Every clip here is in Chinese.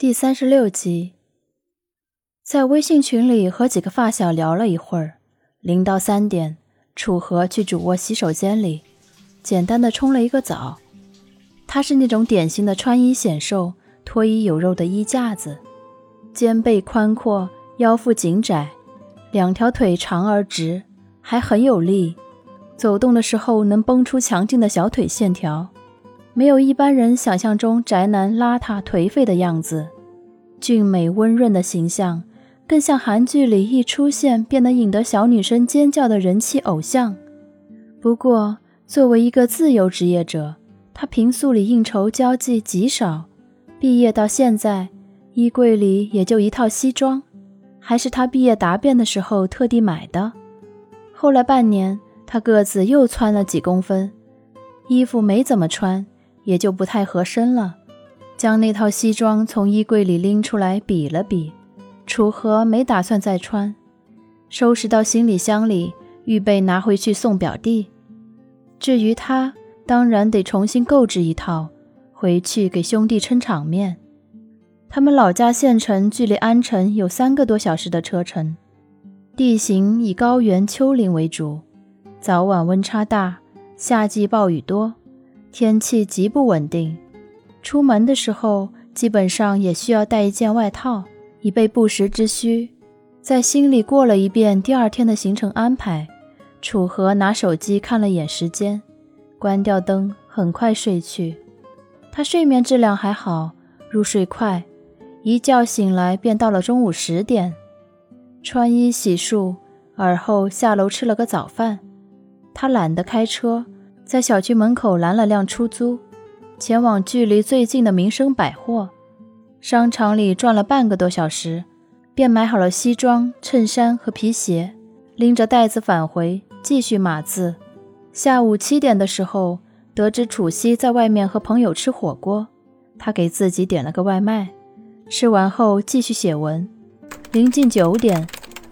第三十六集，在微信群里和几个发小聊了一会儿，零到三点，楚河去主卧洗手间里，简单的冲了一个澡。他是那种典型的穿衣显瘦、脱衣有肉的衣架子，肩背宽阔，腰腹紧窄，两条腿长而直，还很有力，走动的时候能绷出强劲的小腿线条。没有一般人想象中宅男邋遢颓废的样子，俊美温润的形象，更像韩剧里一出现便能引得小女生尖叫的人气偶像。不过，作为一个自由职业者，他平素里应酬交际极少，毕业到现在，衣柜里也就一套西装，还是他毕业答辩的时候特地买的。后来半年，他个子又窜了几公分，衣服没怎么穿。也就不太合身了，将那套西装从衣柜里拎出来比了比，楚河没打算再穿，收拾到行李箱里，预备拿回去送表弟。至于他，当然得重新购置一套，回去给兄弟撑场面。他们老家县城距离安城有三个多小时的车程，地形以高原丘陵为主，早晚温差大，夏季暴雨多。天气极不稳定，出门的时候基本上也需要带一件外套，以备不时之需。在心里过了一遍第二天的行程安排，楚河拿手机看了眼时间，关掉灯，很快睡去。他睡眠质量还好，入睡快，一觉醒来便到了中午十点。穿衣洗漱，而后下楼吃了个早饭。他懒得开车。在小区门口拦了辆出租，前往距离最近的民生百货商场里转了半个多小时，便买好了西装、衬衫和皮鞋，拎着袋子返回，继续码字。下午七点的时候，得知楚曦在外面和朋友吃火锅，他给自己点了个外卖，吃完后继续写文。临近九点，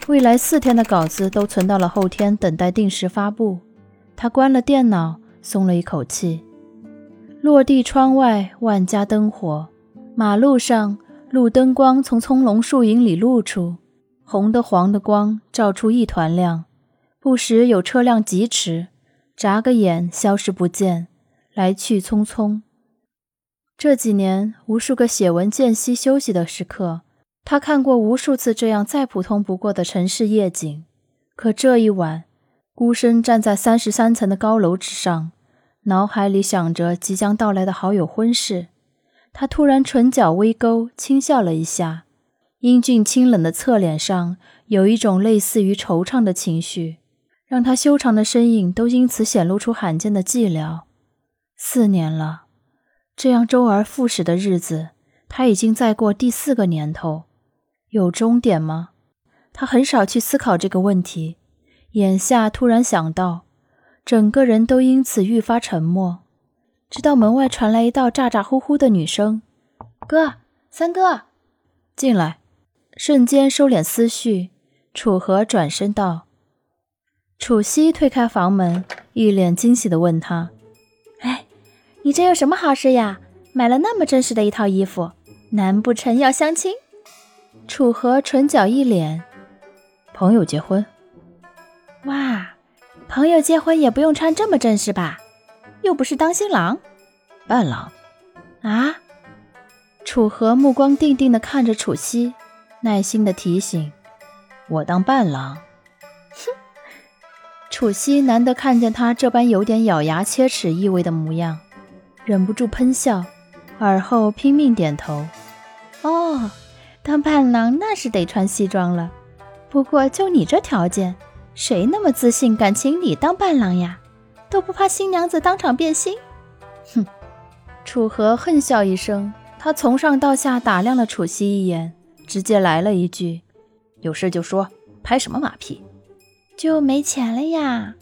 未来四天的稿子都存到了后天，等待定时发布。他关了电脑。松了一口气。落地窗外，万家灯火，马路上路灯光从葱茏树影里露出，红的黄的光照出一团亮。不时有车辆疾驰，眨个眼消失不见，来去匆匆。这几年，无数个写文间隙休息的时刻，他看过无数次这样再普通不过的城市夜景。可这一晚。孤身站在三十三层的高楼之上，脑海里想着即将到来的好友婚事，他突然唇角微勾，轻笑了一下，英俊清冷的侧脸上有一种类似于惆怅的情绪，让他修长的身影都因此显露出罕见的寂寥。四年了，这样周而复始的日子，他已经在过第四个年头，有终点吗？他很少去思考这个问题。眼下突然想到，整个人都因此愈发沉默。直到门外传来一道咋咋呼呼的女声：“哥，三哥，进来！”瞬间收敛思绪，楚河转身道：“楚曦推开房门，一脸惊喜地问他：‘哎，你这有什么好事呀？买了那么正式的一套衣服，难不成要相亲？’楚河唇角一咧：‘朋友结婚。’”哇，朋友结婚也不用穿这么正式吧？又不是当新郎，伴郎啊！楚河目光定定的看着楚曦，耐心的提醒：“我当伴郎。”哼！楚曦难得看见他这般有点咬牙切齿意味的模样，忍不住喷笑，而后拼命点头：“哦，当伴郎那是得穿西装了。不过就你这条件。”谁那么自信，敢请你当伴郎呀？都不怕新娘子当场变心？哼！楚河恨笑一声，他从上到下打量了楚曦一眼，直接来了一句：“有事就说，拍什么马屁？就没钱了呀？”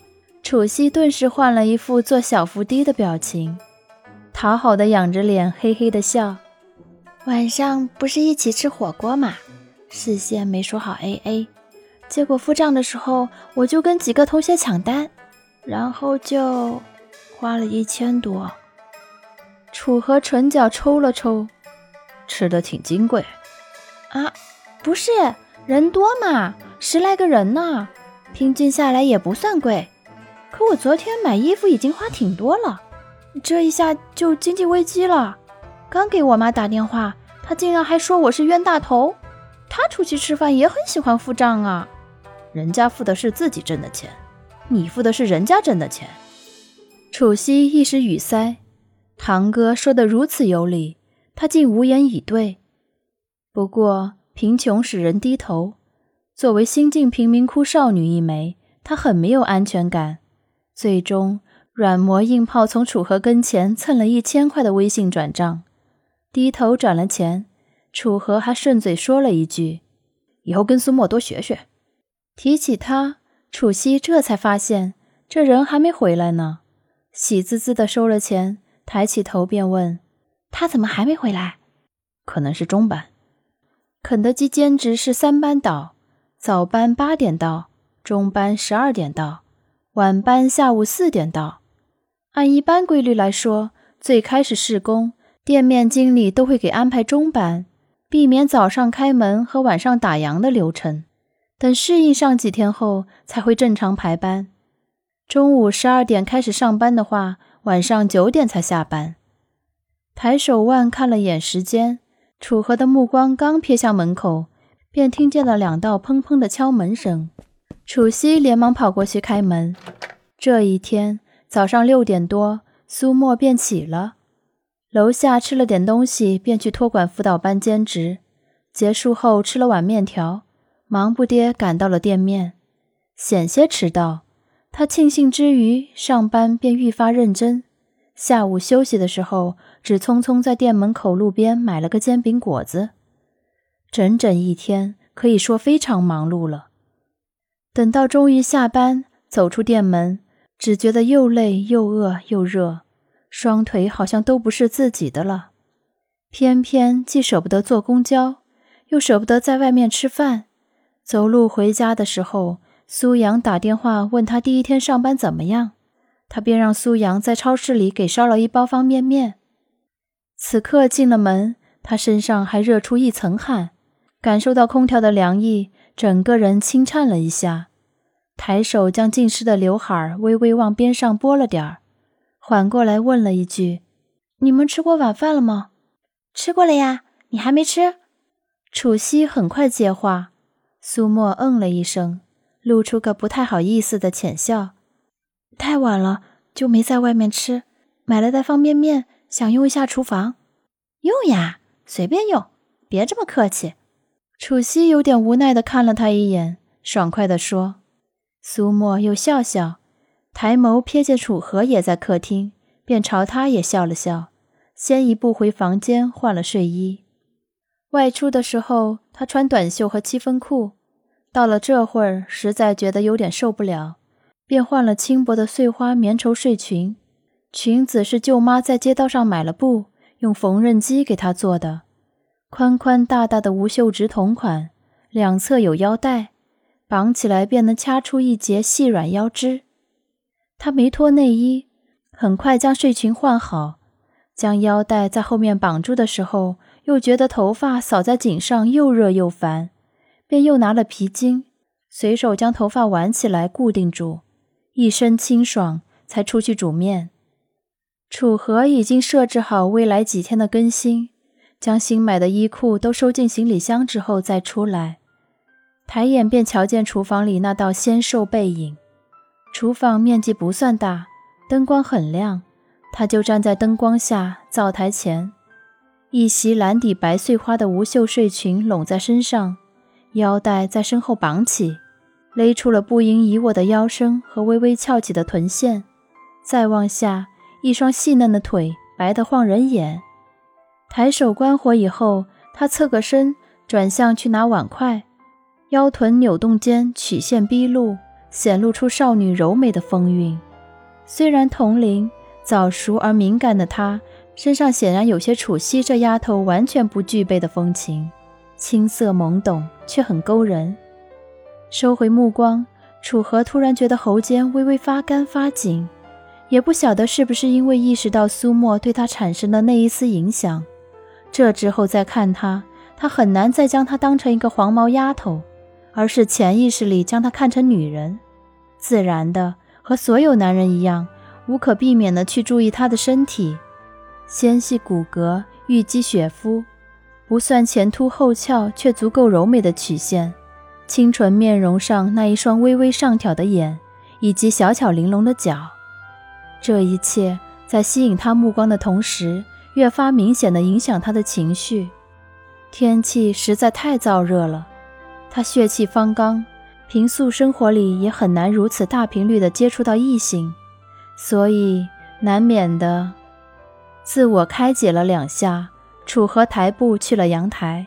楚曦顿时换了一副做小伏低的表情，讨好的仰着脸，嘿嘿的笑：“晚上不是一起吃火锅吗？事先没说好 A A。”结果付账的时候，我就跟几个同学抢单，然后就花了一千多。楚河唇角抽了抽，吃的挺金贵。啊，不是，人多嘛，十来个人呢，平均下来也不算贵。可我昨天买衣服已经花挺多了，这一下就经济危机了。刚给我妈打电话，她竟然还说我是冤大头。她出去吃饭也很喜欢付账啊，人家付的是自己挣的钱，你付的是人家挣的钱。楚西一时语塞，堂哥说得如此有理，他竟无言以对。不过贫穷使人低头，作为新晋贫民窟少女一枚，她很没有安全感。最终软磨硬泡，从楚河跟前蹭了一千块的微信转账，低头转了钱。楚河还顺嘴说了一句：“以后跟苏沫多学学。”提起他，楚西这才发现这人还没回来呢。喜滋滋的收了钱，抬起头便问：“他怎么还没回来？”“可能是中班。肯德基兼职是三班倒，早班八点到，中班十二点到，晚班下午四点到。按一般规律来说，最开始试工，店面经理都会给安排中班，避免早上开门和晚上打烊的流程。等适应上几天后，才会正常排班。”中午十二点开始上班的话，晚上九点才下班。抬手腕看了眼时间，楚河的目光刚瞥向门口，便听见了两道砰砰的敲门声。楚西连忙跑过去开门。这一天早上六点多，苏沫便起了，楼下吃了点东西，便去托管辅导班兼职。结束后吃了碗面条，忙不迭赶到了店面，险些迟到。他庆幸之余，上班便愈发认真。下午休息的时候，只匆匆在店门口路边买了个煎饼果子。整整一天，可以说非常忙碌了。等到终于下班，走出店门，只觉得又累又饿又热，双腿好像都不是自己的了。偏偏既舍不得坐公交，又舍不得在外面吃饭，走路回家的时候。苏阳打电话问他第一天上班怎么样，他便让苏阳在超市里给烧了一包方便面。此刻进了门，他身上还热出一层汗，感受到空调的凉意，整个人轻颤了一下，抬手将浸湿的刘海微微往边上拨了点儿，缓过来问了一句：“你们吃过晚饭了吗？”“吃过了呀，你还没吃？”楚西很快接话。苏沫嗯了一声。露出个不太好意思的浅笑，太晚了就没在外面吃，买了袋方便面，想用一下厨房。用呀，随便用，别这么客气。楚西有点无奈的看了他一眼，爽快的说。苏沫又笑笑，抬眸瞥见楚河也在客厅，便朝他也笑了笑，先一步回房间换了睡衣。外出的时候，他穿短袖和七分裤。到了这会儿，实在觉得有点受不了，便换了轻薄的碎花棉绸睡裙。裙子是舅妈在街道上买了布，用缝纫机给她做的，宽宽大大的无袖直筒款，两侧有腰带，绑起来便能掐出一截细软腰肢。她没脱内衣，很快将睡裙换好，将腰带在后面绑住的时候，又觉得头发扫在颈上又热又烦。便又拿了皮筋，随手将头发挽起来固定住，一身清爽，才出去煮面。楚河已经设置好未来几天的更新，将新买的衣裤都收进行李箱之后再出来，抬眼便瞧见厨房里那道纤瘦背影。厨房面积不算大，灯光很亮，他就站在灯光下灶台前，一袭蓝底白碎花的无袖睡裙拢在身上。腰带在身后绑起，勒出了不应已我的腰身和微微翘起的臀线。再往下，一双细嫩的腿白得晃人眼。抬手关火以后，他侧个身，转向去拿碗筷，腰臀扭动间曲线毕露，显露出少女柔美的风韵。虽然同龄，早熟而敏感的她，身上显然有些楚西这丫头完全不具备的风情。青涩懵懂，却很勾人。收回目光，楚河突然觉得喉间微微发干发紧，也不晓得是不是因为意识到苏沫对他产生的那一丝影响，这之后再看他，他很难再将她当成一个黄毛丫头，而是潜意识里将她看成女人，自然的和所有男人一样，无可避免的去注意她的身体，纤细骨骼，玉肌雪肤，不算前凸后翘却足够柔美的曲线，清纯面容上那一双微微上挑的眼，以及小巧玲珑的脚，这一切在吸引他目光的同时。越发明显的影响他的情绪。天气实在太燥热了，他血气方刚，平素生活里也很难如此大频率的接触到异性，所以难免的自我开解了两下，楚河抬步去了阳台。